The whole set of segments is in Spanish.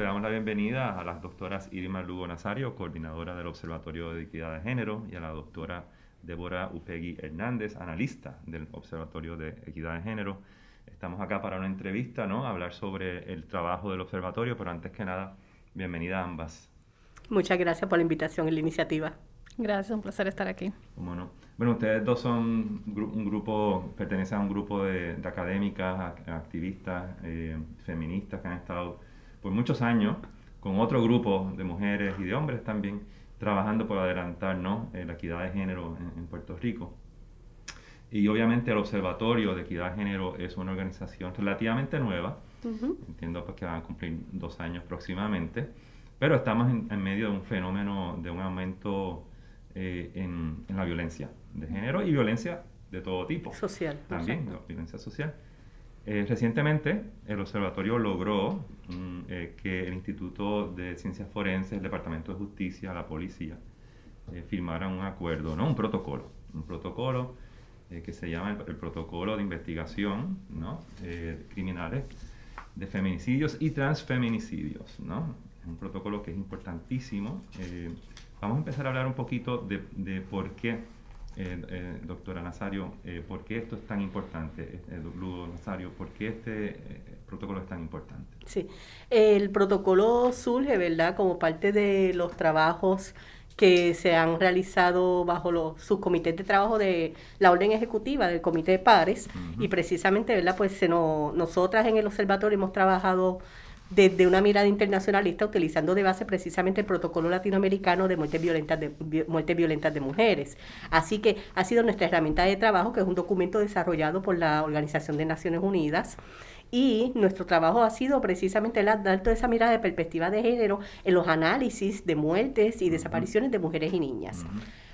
le damos la bienvenida a las doctoras Irma Lugo Nazario, coordinadora del Observatorio de Equidad de Género, y a la doctora Débora Upegui Hernández, analista del Observatorio de Equidad de Género. Estamos acá para una entrevista, ¿no? Hablar sobre el trabajo del observatorio, pero antes que nada, bienvenida a ambas. Muchas gracias por la invitación y la iniciativa. Gracias, un placer estar aquí. Bueno, bueno ustedes dos son un grupo, pertenecen a un grupo de, académicas, activistas, eh, feministas que han estado por muchos años con otro grupo de mujeres y de hombres también trabajando por adelantar ¿no? Eh, la equidad de género en, Puerto Rico. Y obviamente el Observatorio de Equidad de Género es una organización relativamente nueva, entiendo pues, que van a cumplir dos años próximamente, pero estamos en, medio de un fenómeno de un aumento eh, en, la violencia de género y violencia de todo tipo. Social. También, violencia social. Eh, recientemente, el observatorio logró mm, eh, que el Instituto de Ciencias Forenses, el Departamento de Justicia, la policía, eh, firmaran un acuerdo, ¿no? un protocolo, un protocolo que se llama el, Protocolo de Investigación. Criminales de Feminicidios y Transfeminicidios. ¿no? un protocolo que es importantísimo. vamos a empezar a hablar un poquito de, por qué eh, eh, doctora Nazario, eh, ¿por qué esto es tan importante, Ludo Nazario? ¿Por qué este protocolo es tan importante? Sí, el protocolo surge, ¿verdad?, como parte de los trabajos que se han realizado bajo los subcomités de trabajo de la orden ejecutiva del comité de pares y precisamente, ¿verdad? Pues se nosotras en el observatorio hemos trabajado desde una mirada internacionalista utilizando de base precisamente el protocolo latinoamericano de muertes violentas de, muertes violentas de mujeres. Así que ha sido nuestra herramienta de trabajo, que es un documento desarrollado por la Organización de Naciones Unidas. Y nuestro trabajo ha sido precisamente dar toda esa mirada de perspectiva de género en los análisis de muertes y desapariciones de mujeres y niñas.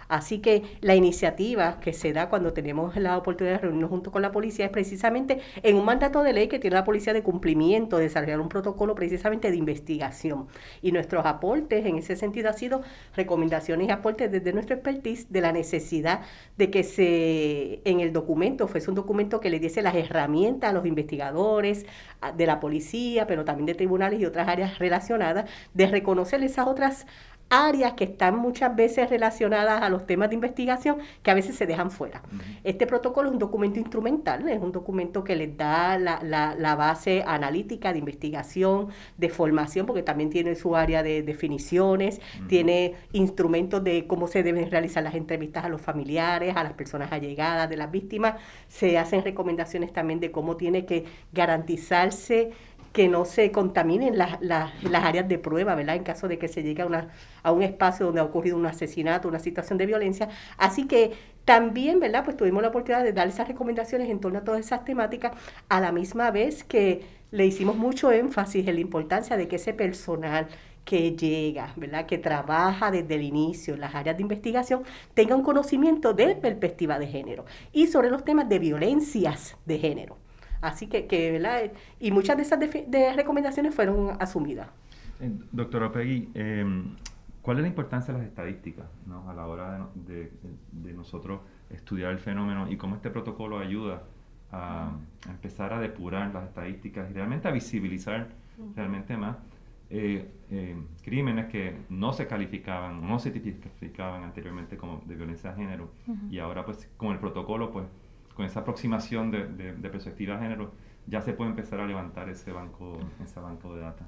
Así que la iniciativa que se da cuando tenemos la oportunidad de reunirnos junto con la policía es precisamente en un mandato de ley que tiene la policía de cumplimiento, desarrollar un protocolo precisamente de investigación. Y nuestros aportes en ese sentido han sido recomendaciones y aportes desde nuestro expertise de la necesidad de que se en el documento fuese un documento que le diese las herramientas a los investigadores, de la policía, pero también de tribunales y otras áreas relacionadas, de reconocer esas otras áreas que están muchas veces relacionadas a los temas de investigación que a veces se dejan fuera. Este protocolo es un documento instrumental, es un documento que les da la, la, base analítica de investigación, de formación, porque también tiene su área de definiciones, tiene instrumentos de cómo se deben realizar las entrevistas a los familiares, a las personas allegadas de las víctimas, se hacen recomendaciones también de cómo tiene que garantizarse que no se contaminen las, las, áreas de prueba, ¿verdad? En caso de que se llegue a, una, a un espacio donde ha ocurrido un asesinato, una situación de violencia. Así que también, ¿verdad? Pues tuvimos la oportunidad de dar esas recomendaciones en torno a todas esas temáticas, a la misma vez que le hicimos mucho énfasis en la importancia de que ese personal que llega, ¿verdad? que trabaja desde el inicio en las áreas de investigación, tenga un conocimiento de perspectiva de género y sobre los temas de violencias de género. Así que, que ¿verdad? Y muchas de esas de recomendaciones fueron asumidas. Eh, doctora Peggy, em, ¿cuál es la importancia de las estadísticas ¿no? a la hora de, de, nosotros estudiar el fenómeno y cómo este protocolo ayuda a, empezar a depurar las estadísticas y realmente a visibilizar realmente más eh, eh, crímenes que no se calificaban, no se tipificaban anteriormente como de violencia de género y ahora pues con el protocolo pues con esa aproximación de, perspectiva de género, ya se puede empezar a levantar ese banco, ese banco de datos.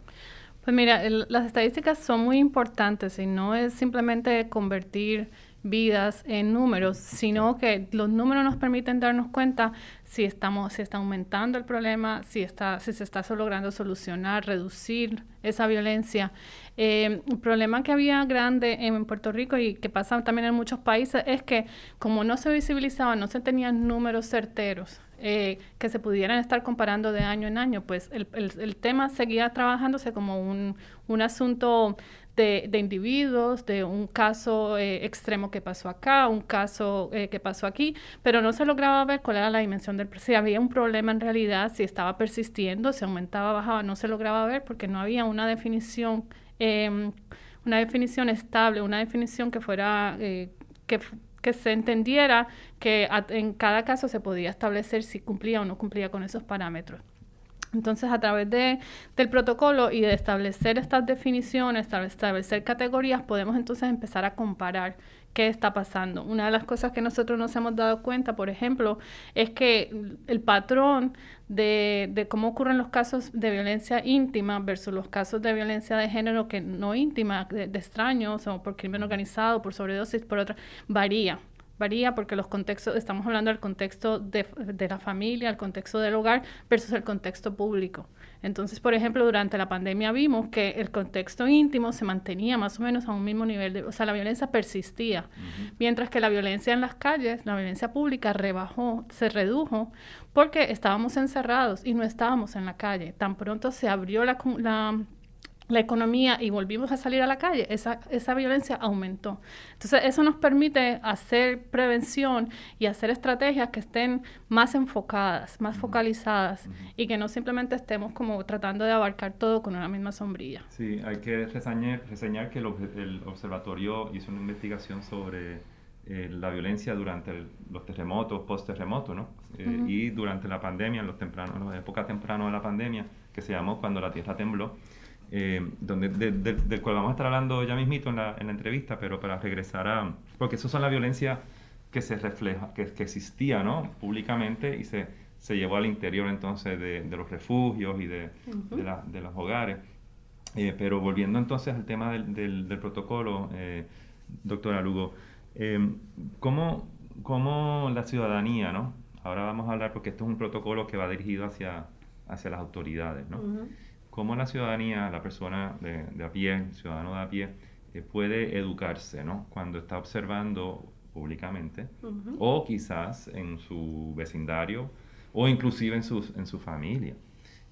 Pues mira, las estadísticas son muy importantes y no es simplemente convertir vidas en números, sino que los números nos permiten darnos cuenta si estamos, si está aumentando el problema, si está, si se está logrando solucionar, reducir esa violencia. Eh, el problema que había grande en Puerto Rico y que pasa también en muchos países es que como no se visibilizaba, no se tenían números certeros eh, que se pudieran estar comparando de año en año, pues el, el, tema seguía trabajándose como un, un asunto de, de, individuos, de un caso eh, extremo que pasó acá, un caso que pasó aquí, pero no se lograba ver cuál era la dimensión del si había un problema en realidad, si estaba persistiendo, si aumentaba, bajaba, no se lograba ver porque no había una definición Em, una definición estable, una definición que fuera, eh, que, se entendiera que en cada caso se podía establecer si cumplía o no cumplía con esos parámetros. Entonces, a través de, del protocolo y de establecer estas definiciones, establecer categorías, podemos entonces empezar a comparar qué está pasando. Una de las cosas que nosotros nos hemos dado cuenta, por ejemplo, es que el patrón de, de, cómo ocurren los casos de violencia íntima versus los casos de violencia de género que no íntima, de, de extraños o por crimen organizado, por sobredosis, por otra, varía varía porque los contextos, estamos hablando del contexto de, de, la familia, el contexto del hogar versus el contexto público. Entonces, por ejemplo, durante la pandemia vimos que el contexto íntimo se mantenía más o menos a un mismo nivel, de, o sea, la violencia persistía, mientras que la violencia en las calles, la violencia pública rebajó, se redujo porque estábamos encerrados y no estábamos en la calle. Tan pronto se abrió la, la la economía y volvimos a salir a la calle, esa, esa violencia aumentó. Entonces, eso nos permite hacer prevención y hacer estrategias que estén más enfocadas, más focalizadas y que no simplemente estemos como tratando de abarcar todo con una misma sombrilla. Sí, hay que reseñar, reseñar que el, el, observatorio hizo una investigación sobre eh, la violencia durante los terremotos, post-terremoto, ¿no? Eh, y durante la pandemia, en los tempranos, la época temprana de la pandemia, que se llamó cuando la tierra tembló eh, donde, del cual vamos a estar hablando ya mismito en la, en la, entrevista, pero para regresar a... Porque eso son la violencia que se refleja, que, que existía ¿no? públicamente y se, se llevó al interior entonces de, de los refugios y de, de, la, de los hogares. Eh, pero volviendo entonces al tema del, del, del protocolo, eh, doctora Lugo, eh, ¿cómo, ¿cómo, la ciudadanía, ¿no? ahora vamos a hablar porque esto es un protocolo que va dirigido hacia, hacia las autoridades, ¿no? Cómo la ciudadanía, la persona de, a pie, el ciudadano de a pie, eh, puede educarse ¿no? cuando está observando públicamente o quizás en su vecindario o inclusive en, sus, en su familia.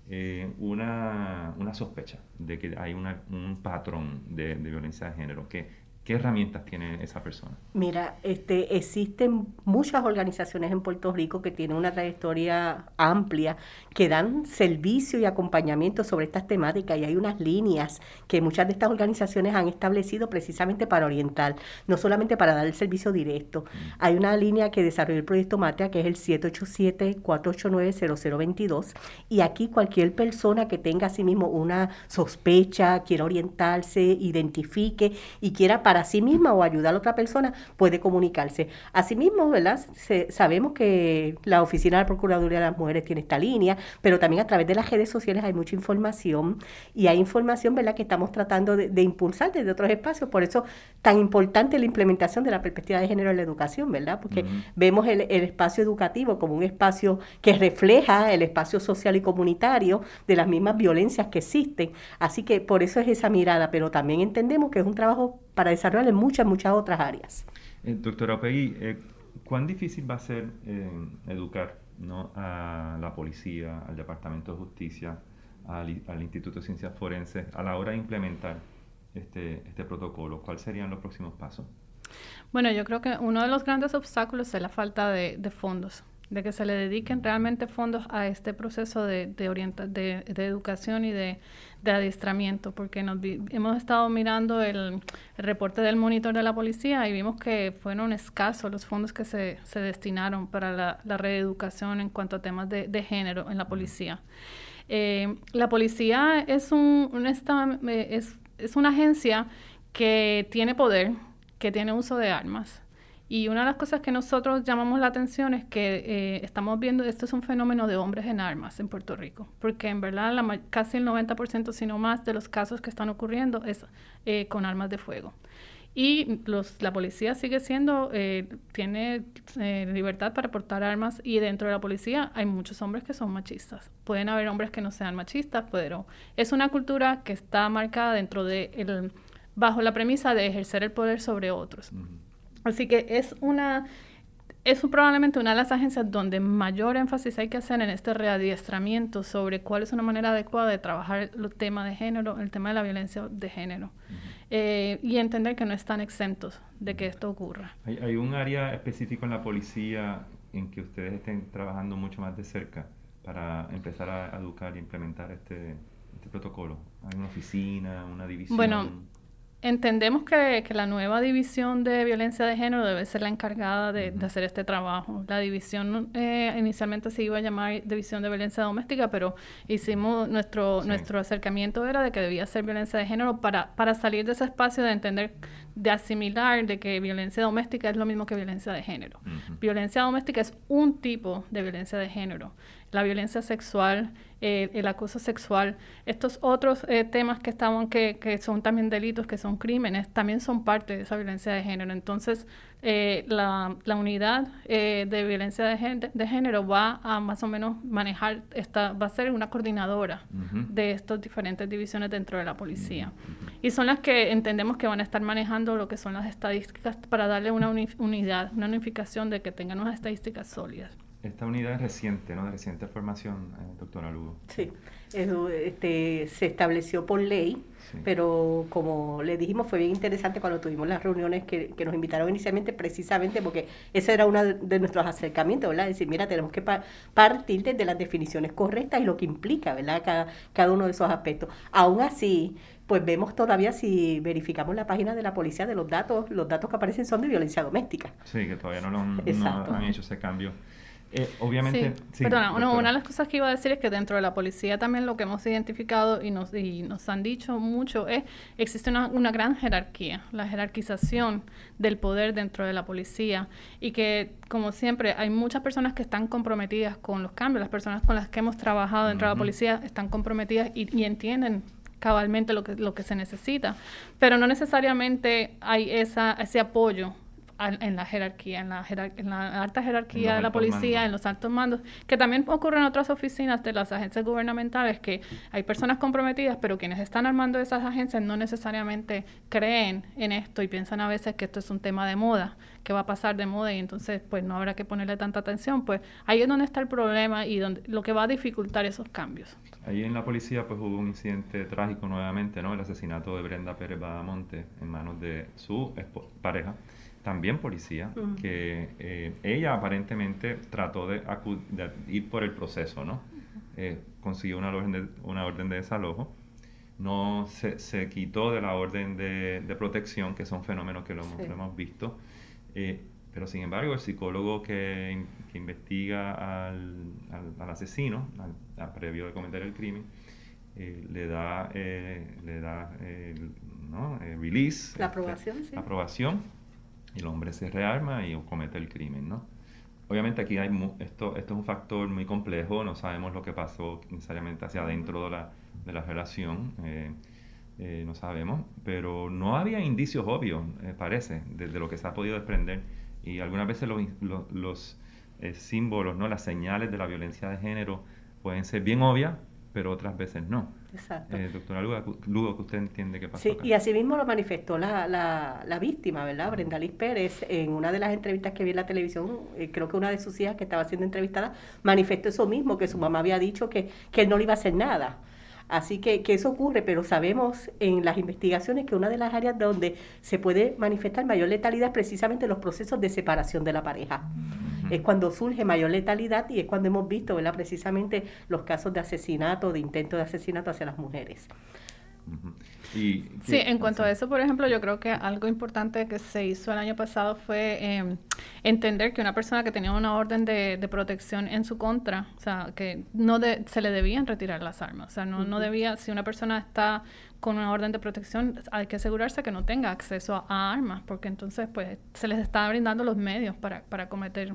Eh, una, una, sospecha de que hay una, un patrón de, de, violencia de género que ¿Qué herramientas tiene esa persona? Mira, este, existen muchas organizaciones en Puerto Rico que tienen una trayectoria amplia, que dan servicio y acompañamiento sobre estas temáticas y hay unas líneas que muchas de estas organizaciones han establecido precisamente para orientar, no solamente para dar el servicio directo. Mm. Hay una línea que desarrolló el proyecto Matea que es el 787-489-0022 y aquí cualquier persona que tenga a sí mismo una sospecha, quiera orientarse, identifique y quiera para sí misma o ayudar a otra persona, puede comunicarse. Asimismo, ¿verdad? sabemos que la Oficina de la Procuraduría de las Mujeres tiene esta línea, pero también a través de las redes sociales hay mucha información y hay información, ¿verdad?, que estamos tratando de, impulsar desde otros espacios. Por eso, tan importante la implementación de la perspectiva de género en la educación, ¿verdad? Porque vemos el, el espacio educativo como un espacio que refleja el espacio social y comunitario de las mismas violencias que existen. Así que por eso es esa mirada, pero también entendemos que es un trabajo para desarrollar en muchas, muchas otras áreas. Eh, doctora Opegui, eh, ¿cuán difícil va a ser eh, educar ¿no? a la policía, al Departamento de Justicia, al, al, Instituto de Ciencias Forenses a la hora de implementar este, este protocolo? ¿Cuáles serían los próximos pasos? Bueno, yo creo que uno de los grandes obstáculos es la falta de, de fondos de que se le dediquen realmente fondos a este proceso de, de, orienta de, de educación y de, de adiestramiento, porque nos hemos estado mirando el, el, reporte del monitor de la policía y vimos que fueron escasos los fondos que se, se destinaron para la, la, reeducación en cuanto a temas de, de género en la policía. Eh, la policía es, un, un esta, es, es una agencia que tiene poder, que tiene uso de armas y una de las cosas que nosotros llamamos la atención es que eh, estamos viendo, esto es un fenómeno de hombres en armas en Puerto Rico, porque en verdad la, casi el 90%, si no más, de los casos que están ocurriendo es eh, con armas de fuego. Y los, la policía sigue siendo, eh, tiene eh, libertad para portar armas y dentro de la policía hay muchos hombres que son machistas. Pueden haber hombres que no sean machistas, pero es una cultura que está marcada dentro de, el, bajo la premisa de ejercer el poder sobre otros. Así que es una es probablemente una de las agencias donde mayor énfasis hay que hacer en este readiestramiento sobre cuál es una manera adecuada de trabajar el tema de género, el tema de la violencia de género, eh, y entender que no están exentos de que esto ocurra. ¿Hay, ¿Hay, un área específico en la policía en que ustedes estén trabajando mucho más de cerca para empezar a educar e implementar este, este protocolo? ¿Hay una oficina, una división? Bueno, Entendemos que, que, la nueva división de violencia de género debe ser la encargada de, de hacer este trabajo. La división eh, inicialmente se iba a llamar División de Violencia Doméstica, pero hicimos nuestro, nuestro acercamiento era de que debía ser violencia de género para, para salir de ese espacio de entender, de asimilar de que violencia doméstica es lo mismo que violencia de género. Violencia doméstica es un tipo de violencia de género la violencia sexual, eh, el acoso sexual, estos otros eh, temas que estaban, que, que, son también delitos, que son crímenes, también son parte de esa violencia de género. Entonces, eh, la, la, unidad de violencia de, de, género va a más o menos manejar, esta, va a ser una coordinadora de estas diferentes divisiones dentro de la policía. Y son las que entendemos que van a estar manejando lo que son las estadísticas para darle una unidad, una unificación de que tengan unas estadísticas sólidas. Esta unidad es reciente, ¿no? De reciente formación, eh, doctora Lugo. Sí, este, se estableció por ley, pero como le dijimos, fue bien interesante cuando tuvimos las reuniones que, nos invitaron inicialmente, precisamente porque ese era uno de nuestros acercamientos, ¿verdad? Decir, mira, tenemos que partir desde las definiciones correctas y lo que implica, ¿verdad? Cada, cada uno de esos aspectos. Aún así, pues vemos todavía si verificamos la página de la policía de los datos, los datos que aparecen son de violencia doméstica. Sí, que todavía no, lo han hecho ese cambio. Eh, obviamente. Sí, perdona, una de las cosas que iba a decir es que dentro de la policía también lo que hemos identificado y nos, y nos han dicho mucho es existe una, una gran jerarquía, la jerarquización del poder dentro de la policía y que, como siempre, hay muchas personas que están comprometidas con los cambios, las personas con las que hemos trabajado dentro de la policía están comprometidas y, y entienden cabalmente lo que, lo que se necesita, pero no necesariamente hay esa, ese apoyo en la jerarquía, en la, en la alta jerarquía de la policía, en los altos mandos, que también ocurre en otras oficinas de las agencias gubernamentales, que hay personas comprometidas, pero quienes están armando esas agencias no necesariamente creen en esto y piensan a veces que esto es un tema de moda, que va a pasar de moda y entonces pues no habrá que ponerle tanta atención, pues ahí es donde está el problema y donde lo que va a dificultar esos cambios. Ahí en la policía pues hubo un incidente trágico nuevamente, ¿no? El asesinato de Brenda Pérez Badamonte en manos de su pareja también policía, que eh, ella aparentemente trató de, ir por el proceso, ¿no? Eh, consiguió una orden de, una orden de desalojo, no se, se quitó de la orden de, de, protección, que son fenómenos que lo hemos, hemos visto, eh, pero sin embargo el psicólogo que, que investiga al, al, asesino, al, previo de cometer el crimen, le da, le da ¿no? release, la aprobación, este, sí. aprobación el hombre se rearma y comete el crimen, ¿no? Obviamente aquí hay esto, esto es un factor muy complejo, no sabemos lo que pasó necesariamente hacia adentro de la, de la relación, eh, eh, no sabemos, pero no había indicios obvios, eh, parece, de, lo que se ha podido desprender. Y algunas veces los, los, los símbolos, ¿no? las señales de la violencia de género pueden ser bien obvias, pero otras veces no. Exacto. Eh, doctora Lugo, que usted entiende qué pasó. Sí, y así mismo lo manifestó la, la, la, víctima, ¿verdad? Brenda Liz Pérez, en una de las entrevistas que vi en la televisión, eh, creo que una de sus hijas que estaba siendo entrevistada, manifestó eso mismo, que su mamá había dicho que, que él no le iba a hacer nada. Así que, que, eso ocurre, pero sabemos en las investigaciones que una de las áreas donde se puede manifestar mayor letalidad es precisamente los procesos de separación de la pareja. Es cuando surge mayor letalidad y es cuando hemos visto ¿verdad? precisamente los casos de asesinato, de intento de asesinato hacia las mujeres sí, en cuanto a eso, por ejemplo, yo creo que algo importante que se hizo el año pasado fue em, entender que una persona que tenía una orden de, protección en su contra, o sea, que no se le debían retirar las armas, o sea, no, no debía, si una persona está con una orden de protección, hay que asegurarse que no tenga acceso a, armas, porque entonces, pues, se les está brindando los medios para, para cometer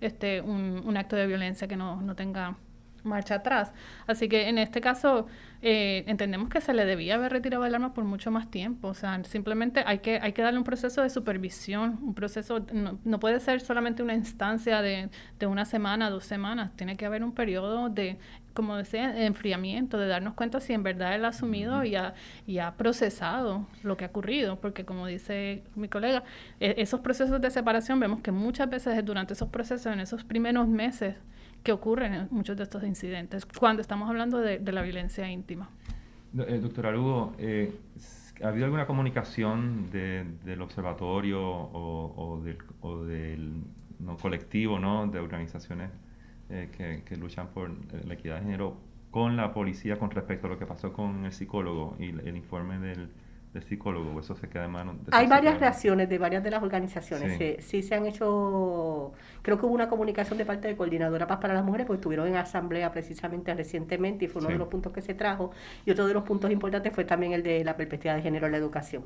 este un, un acto de violencia que no, no tenga marcha atrás. Así que en este caso eh, entendemos que se le debía haber retirado el arma por mucho más tiempo. O sea, simplemente hay que, hay que darle un proceso de supervisión, un proceso, no, puede ser solamente una instancia de, de, una semana, dos semanas, tiene que haber un periodo de, como decía, de enfriamiento, de darnos cuenta si en verdad él ha asumido y ha, y ha procesado lo que ha ocurrido, porque como dice mi colega, e, esos procesos de separación vemos que muchas veces durante esos procesos, en esos primeros meses, que ocurren en muchos de estos incidentes cuando estamos hablando de, la violencia íntima. Eh, doctora Lugo, eh, ¿ha habido alguna comunicación del observatorio o, del, colectivo ¿no? de organizaciones eh, que, luchan por la equidad de género con la policía con respecto a lo que pasó con el psicólogo y el, informe del, del psicólogo, eso se queda en manos Hay varias reacciones de varias de las organizaciones. Sí. se han hecho, creo que hubo una comunicación de parte de Coordinadora Paz para las Mujeres, porque estuvieron en asamblea precisamente recientemente y fue uno de los puntos que se trajo. Y otro de los puntos importantes fue también el de la perspectiva de género en la educación.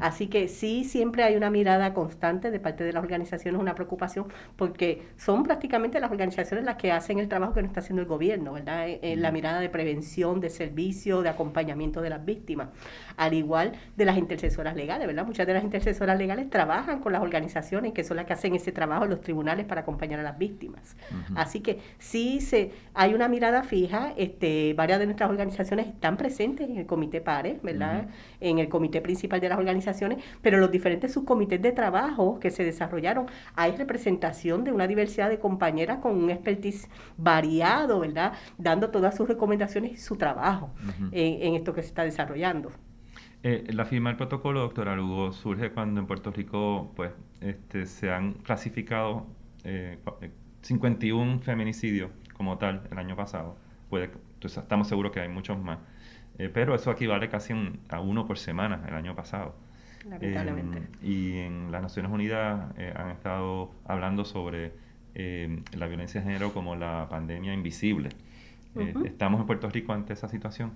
Así que sí, siempre hay una mirada constante de parte de las organizaciones, una preocupación, porque son prácticamente las organizaciones las que hacen el trabajo que no está haciendo el gobierno, ¿verdad? En la mirada de prevención, de servicio, de acompañamiento de las víctimas. Al igual de las intercesoras legales, ¿verdad? Muchas de las intercesoras legales trabajan con las organizaciones que son las que hacen ese trabajo en los tribunales para acompañar a las víctimas. Así que sí se, hay una mirada fija, este, varias de nuestras organizaciones están presentes en el comité PARES, ¿verdad? En el comité principal de las organizaciones, pero los diferentes subcomités de trabajo que se desarrollaron, hay representación de una diversidad de compañeras con un expertise variado, ¿verdad? Dando todas sus recomendaciones y su trabajo en esto que se está desarrollando. Eh, la firma del protocolo, doctora Lugo, surge cuando en Puerto Rico pues, este, se han clasificado 51 eh, feminicidios como tal el año pasado. Puede, estamos seguros que hay muchos más. Eh, pero eso equivale casi a uno por semana el año pasado. Lamentablemente. y en las Naciones Unidas han estado hablando sobre la violencia de género como la pandemia invisible. ¿Estamos en Puerto Rico ante esa situación?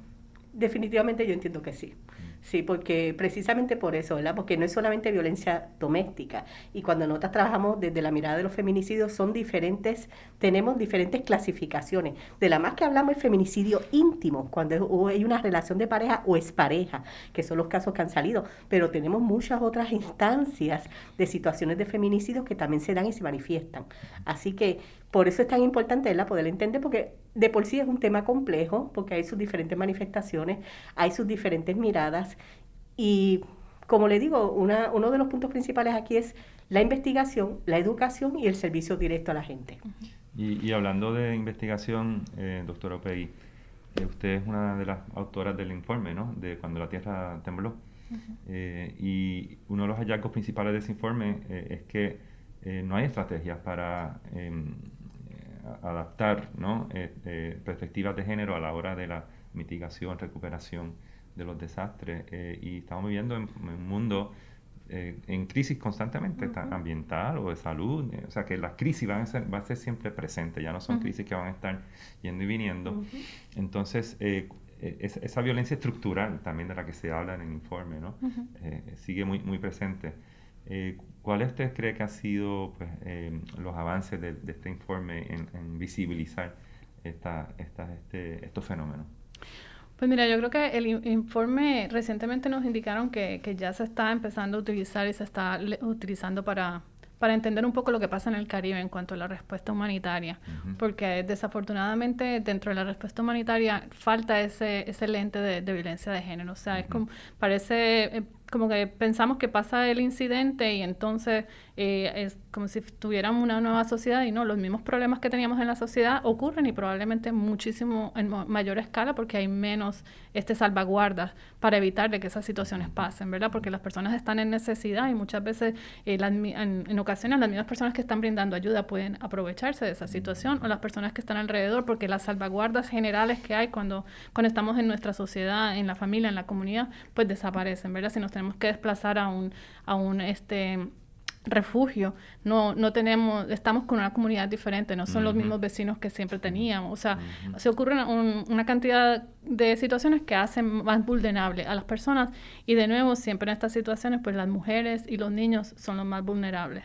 Definitivamente yo entiendo que sí. Sí, porque precisamente por eso, ¿verdad? Porque no es solamente violencia doméstica. Y cuando nosotros trabajamos desde la mirada de los feminicidios, son diferentes, tenemos diferentes clasificaciones. De la más que hablamos es feminicidio íntimo, cuando hay una relación de pareja o es pareja, que son los casos que han salido. Pero tenemos muchas otras instancias de situaciones de feminicidio que también se dan y se manifiestan. Así que por eso es tan importante ¿verdad? poder entender, porque de por sí es un tema complejo, porque hay sus diferentes manifestaciones, hay sus diferentes miradas. Y como le digo, una, uno de los puntos principales aquí es la investigación, la educación y el servicio directo a la gente. Y, hablando de investigación, eh, doctora Opegui, eh, usted es una de las autoras del informe, ¿no? De cuando la Tierra tembló. Eh, y uno de los hallazgos principales de ese informe es que no hay estrategias para em, adaptar ¿no? Eh, eh, perspectivas de género a la hora de la mitigación, recuperación de los desastres. Eh, y estamos viviendo en, un mundo en crisis constantemente, ambiental o de salud. o sea que las crisis van a ser, va a ser siempre presentes, ya no son crisis que van a estar yendo y viniendo. Entonces, esa violencia estructural también de la que se habla en el informe, ¿no? sigue muy, muy presente. Eh, ¿Cuál usted cree que ha sido pues, eh, los avances de, este informe en, visibilizar esta, este, estos fenómenos? Pues mira, yo creo que el informe recientemente nos indicaron que, que ya se está empezando a utilizar y se está utilizando para, para entender un poco lo que pasa en el Caribe en cuanto a la respuesta humanitaria, porque desafortunadamente dentro de la respuesta humanitaria falta ese, ese lente de, violencia de género, o sea, es como, parece... Como que pensamos que pasa el incidente y entonces eh, es como si tuviéramos una nueva sociedad y no, los mismos problemas que teníamos en la sociedad ocurren y probablemente muchísimo en mayor escala porque hay menos este salvaguardas para evitar de que esas situaciones pasen, ¿verdad? Porque las personas están en necesidad y muchas veces eh, en, ocasiones las mismas personas que están brindando ayuda pueden aprovecharse de esa situación o las personas que están alrededor porque las salvaguardas generales que hay cuando, cuando estamos en nuestra sociedad, en la familia, en la comunidad, pues desaparecen, ¿verdad? Si nos tenemos que desplazar a un, a un este refugio, no, no tenemos, estamos con una comunidad diferente, no son los mismos vecinos que siempre teníamos. O sea, se ocurre una cantidad de situaciones que hacen más vulnerables a las personas. Y de nuevo siempre en estas situaciones pues las mujeres y los niños son los más vulnerables.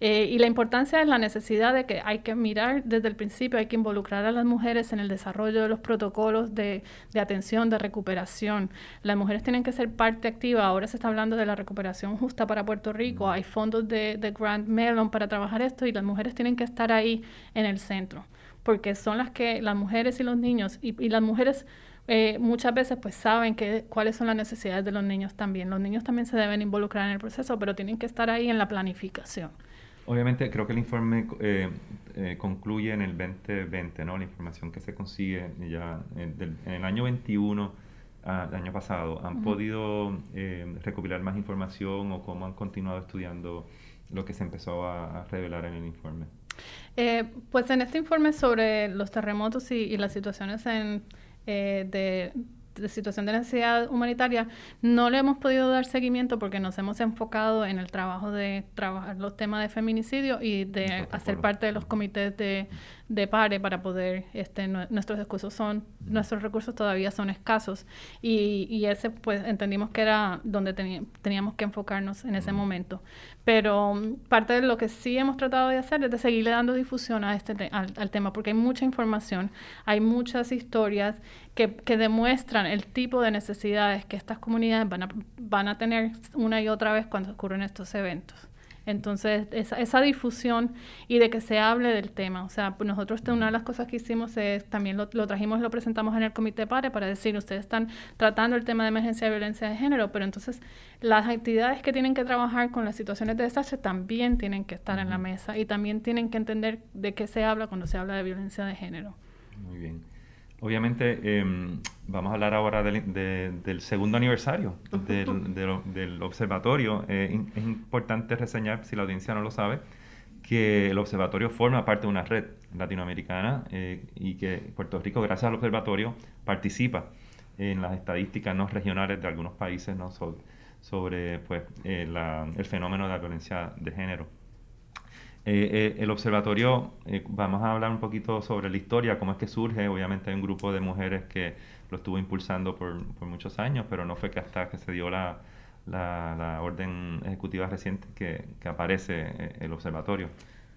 Eh, y la importancia es la necesidad de que hay que mirar desde el principio, hay que involucrar a las mujeres en el desarrollo de los protocolos de, de atención, de recuperación. Las mujeres tienen que ser parte activa, ahora se está hablando de la recuperación justa para Puerto Rico, hay fondos de, de Grant Mellon para trabajar esto y las mujeres tienen que estar ahí en el centro, porque son las que las mujeres y los niños y, y las mujeres eh, muchas veces pues saben que, cuáles son las necesidades de los niños también. Los niños también se deben involucrar en el proceso, pero tienen que estar ahí en la planificación. Obviamente creo que el informe eh, eh, concluye en el 2020, ¿no? La información que se consigue ya en, el año 21 el año pasado, ¿han podido eh, recopilar más información o cómo han continuado estudiando lo que se empezó a, revelar en el informe? Eh, pues en este informe sobre los terremotos y, las situaciones en, eh, de situación de necesidad humanitaria, no le hemos podido dar seguimiento porque nos hemos enfocado en el trabajo de trabajar los temas de feminicidio y de hacer parte de los comités de, de pare para poder, este, nuestros recursos son, nuestros recursos todavía son escasos y, y ese pues entendimos que era donde teníamos que enfocarnos en ese momento. Pero mm, parte de lo que sí hemos tratado de hacer es de seguirle dando difusión a este al, tema, porque hay mucha información, hay muchas historias que, que, demuestran el tipo de necesidades que estas comunidades van a, van a tener una y otra vez cuando ocurren estos eventos. Entonces, esa, esa, difusión y de que se hable del tema. O sea, pues nosotros una de las cosas que hicimos es, también lo, lo trajimos y lo presentamos en el Comité PARE para decir, ustedes están tratando el tema de emergencia de violencia de género, pero entonces las actividades que tienen que trabajar con las situaciones de desastre también tienen que estar en la mesa y también tienen que entender de qué se habla cuando se habla de violencia de género. Muy bien. Obviamente, em, vamos a hablar ahora del, segundo aniversario del, observatorio. Eh, es importante reseñar, si la audiencia no lo sabe, que el observatorio forma parte de una red latinoamericana eh, y que Puerto Rico, gracias al observatorio, participa en las estadísticas no regionales de algunos países ¿no? sobre, pues, eh, el fenómeno de la violencia de género. Eh, eh, el observatorio, eh, vamos a hablar un poquito sobre la historia, cómo es que surge. Obviamente hay un grupo de mujeres que lo estuvo impulsando por, muchos años, pero no fue que hasta que se dio la, la, orden ejecutiva reciente que, que aparece el observatorio.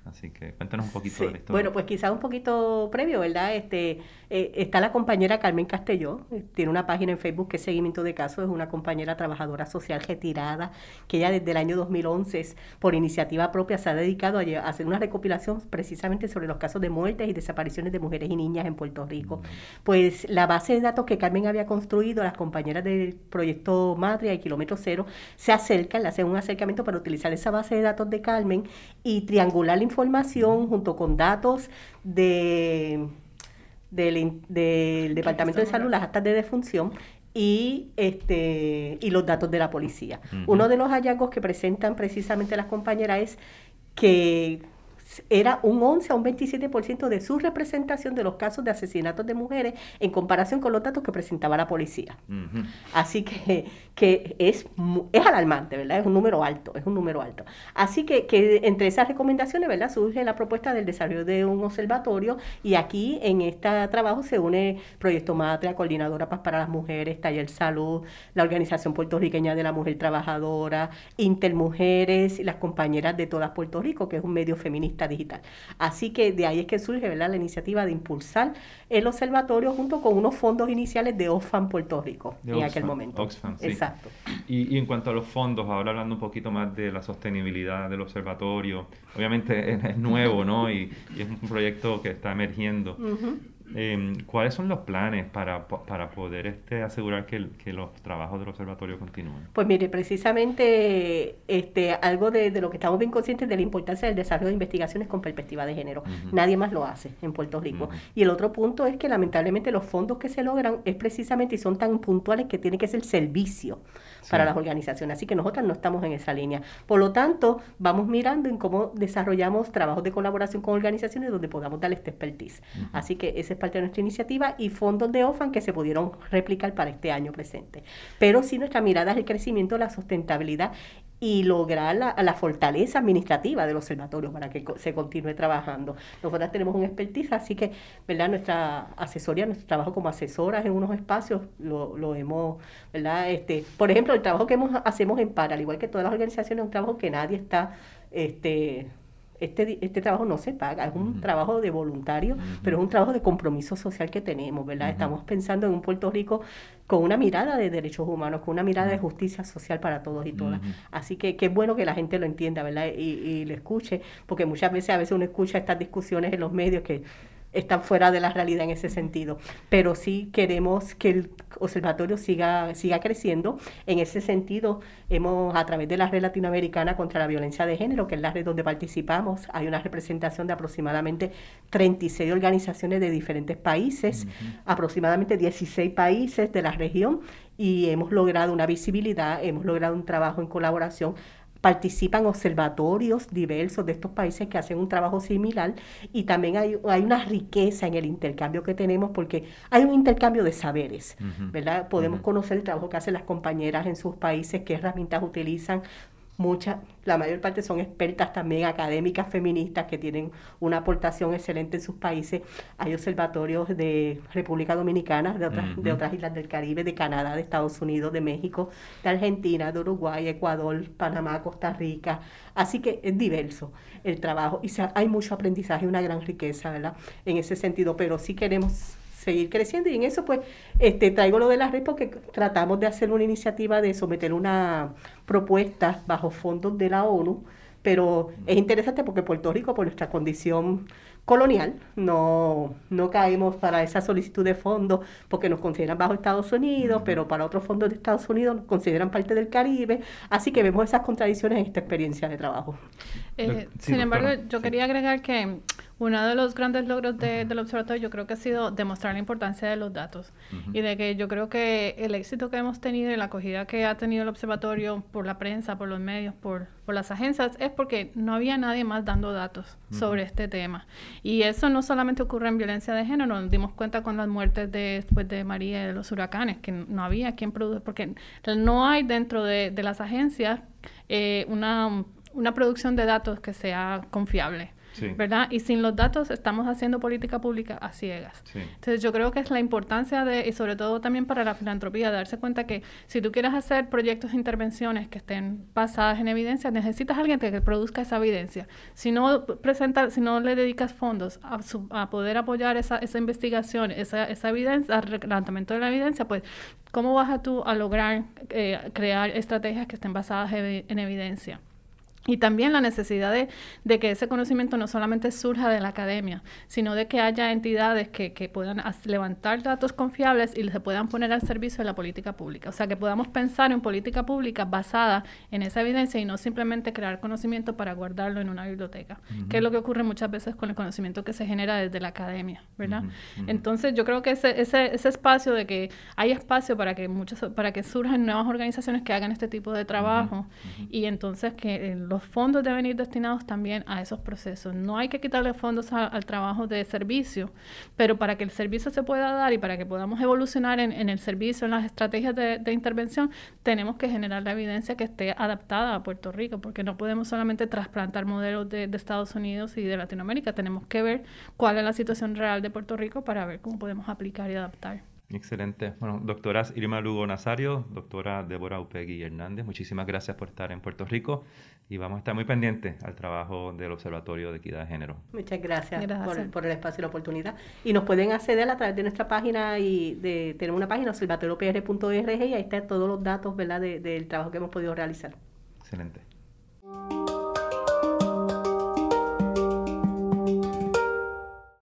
Así que cuéntanos un poquito de la historia. Bueno, pues quizás un poquito previo, ¿verdad? Este, eh, está la compañera Carmen Castelló, eh, tiene una página en Facebook que es Seguimiento de Casos, es una compañera trabajadora social retirada, que ella desde el año 2011, por iniciativa propia, se ha dedicado a, hacer una recopilación precisamente sobre los casos de muertes y desapariciones de mujeres y niñas en Puerto Rico. Mm. Pues la base de datos que Carmen había construido, las compañeras del proyecto Matria y Kilómetro Cero, se acercan, le hacen un acercamiento para utilizar esa base de datos de Carmen y triangular la información información junto con datos de, del, Departamento de Salud, las actas de defunción y, este, y los datos de la policía. Uno de los hallazgos que presentan precisamente las compañeras es que era un 11 a un 27% de su representación de los casos de asesinatos de mujeres en comparación con los datos que presentaba la policía. Así que, que es, es alarmante, ¿verdad? Es un número alto, es un número alto. Así que, que entre esas recomendaciones, ¿verdad? Surge la propuesta del desarrollo de un observatorio y aquí en este trabajo se une Proyecto Matria, Coordinadora Paz para las Mujeres, Taller Salud, la Organización Puertorriqueña de la Mujer Trabajadora, Intermujeres y las compañeras de todas Puerto Rico, que es un medio feminista digital. Así que de ahí es que surge ¿verdad? la iniciativa de impulsar el observatorio junto con unos fondos iniciales de Oxfam Puerto Rico en aquel momento. Oxfam, sí. Exacto. Y, en cuanto a los fondos, ahora hablando un poquito más de la sostenibilidad del observatorio, obviamente es, nuevo, ¿no? Y, es un proyecto que está emergiendo. Em, ¿Cuáles son los planes para, para poder este, asegurar que, que, los trabajos del observatorio continúen? Pues mire, precisamente este, algo de, lo que estamos bien conscientes de la importancia del desarrollo de investigaciones con perspectiva de género. Nadie más lo hace en Puerto Rico. Y el otro punto es que lamentablemente los fondos que se logran es precisamente y son tan puntuales que tiene que ser servicio para las organizaciones. Así que nosotras no estamos en esa línea. Por lo tanto, vamos mirando en cómo desarrollamos trabajos de colaboración con organizaciones donde podamos dar este expertise. Así que esa es parte de nuestra iniciativa y fondos de OFAN que se pudieron replicar para este año presente. Pero sí nuestra mirada es el crecimiento, la sustentabilidad y lograr la, la, fortaleza administrativa del observatorio para que se continúe trabajando. Nosotras tenemos un expertise, así que ¿verdad? nuestra asesoría, nuestro trabajo como asesoras en unos espacios lo, lo hemos, ¿verdad? Este, por ejemplo, el trabajo que hemos, hacemos en PAR, al igual que todas las organizaciones, es un trabajo que nadie está este, este, este trabajo no se paga, es un trabajo de voluntario, pero es un trabajo de compromiso social que tenemos, ¿verdad? Estamos pensando en un Puerto Rico con una mirada de derechos humanos, con una mirada de justicia social para todos y todas. Así que qué bueno que la gente lo entienda, ¿verdad? Y, y lo escuche, porque muchas veces a veces uno escucha estas discusiones en los medios que están fuera de la realidad en ese sentido. Pero sí queremos que el observatorio siga, siga creciendo. En ese sentido, hemos, a través de la red latinoamericana contra la violencia de género, que es la red donde participamos, hay una representación de aproximadamente 36 organizaciones de diferentes países, aproximadamente 16 países de la región, y hemos logrado una visibilidad, hemos logrado un trabajo en colaboración participan observatorios diversos de estos países que hacen un trabajo similar y también hay, hay una riqueza en el intercambio que tenemos porque hay un intercambio de saberes, ¿verdad? Podemos conocer el trabajo que hacen las compañeras en sus países, qué herramientas utilizan, muchas, la mayor parte son expertas también académicas feministas que tienen una aportación excelente en sus países. Hay observatorios de República Dominicana, de otras, de otras islas del Caribe, de Canadá, de Estados Unidos, de México, de Argentina, de Uruguay, Ecuador, Panamá, Costa Rica. Así que es diverso el trabajo y hay mucho aprendizaje, una gran riqueza, ¿verdad? En ese sentido, pero sí queremos seguir creciendo. Y en eso pues este traigo lo de la red porque tratamos de hacer una iniciativa de someter una propuesta bajo fondos de la ONU, pero es interesante porque Puerto Rico por nuestra condición colonial, no, no caemos para esa solicitud de fondos porque nos consideran bajo Estados Unidos, pero para otros fondos de Estados Unidos nos consideran parte del Caribe, así que vemos esas contradicciones en esta experiencia de trabajo. Eh, sin embargo, yo quería agregar que uno de los grandes logros del observatorio yo creo que ha sido demostrar la importancia de los datos y de que yo creo que el éxito que hemos tenido y la acogida que ha tenido el observatorio por la prensa, por los medios, por, por las agencias, es porque no había nadie más dando datos sobre este tema. Y eso no solamente ocurre en violencia de género, nos dimos cuenta con las muertes de, después de María y de los huracanes, que no había quien produce, porque no hay dentro de, las agencias eh, una, una producción de datos que sea confiable. ¿Verdad? Y sin los datos estamos haciendo política pública a ciegas. Entonces yo creo que es la importancia de, y sobre todo también para la filantropía, darse cuenta que si tú quieres hacer proyectos de intervenciones que estén basadas en evidencia, necesitas a alguien que, produzca esa evidencia. Si no presenta, si no le dedicas fondos a, a poder apoyar esa, esa investigación, esa, esa evidencia, al levantamiento de la evidencia, pues ¿cómo vas a tú a lograr eh, crear estrategias que estén basadas en evidencia? Y también la necesidad de, que ese conocimiento no solamente surja de la academia, sino de que haya entidades que, que puedan levantar datos confiables y se puedan poner al servicio de la política pública. O sea, que podamos pensar en política pública basada en esa evidencia y no simplemente crear conocimiento para guardarlo en una biblioteca, que es lo que ocurre muchas veces con el conocimiento que se genera desde la academia, ¿verdad? Entonces, yo creo que ese, ese, ese espacio de que hay espacio para que muchos, para que surjan nuevas organizaciones que hagan este tipo de trabajo y entonces que los fondos deben ir destinados también a esos procesos. No hay que quitarle fondos al trabajo de servicio, pero para que el servicio se pueda dar y para que podamos evolucionar en, el servicio, en las estrategias de, intervención, tenemos que generar la evidencia que esté adaptada a Puerto Rico, porque no podemos solamente trasplantar modelos de, de Estados Unidos y de Latinoamérica, tenemos que ver cuál es la situación real de Puerto Rico para ver cómo podemos aplicar y adaptar. Excelente. Bueno, doctoras Irma Lugo Nazario, doctora Débora Upegui Hernández, muchísimas gracias por estar en Puerto Rico y vamos a estar muy pendientes al trabajo del Observatorio de Equidad de Género. Muchas gracias, Por, el espacio y la oportunidad. Y nos pueden acceder a través de nuestra página y de tenemos una página observatoriopr.org y ahí están todos los datos ¿verdad? del trabajo que hemos podido realizar. Excelente.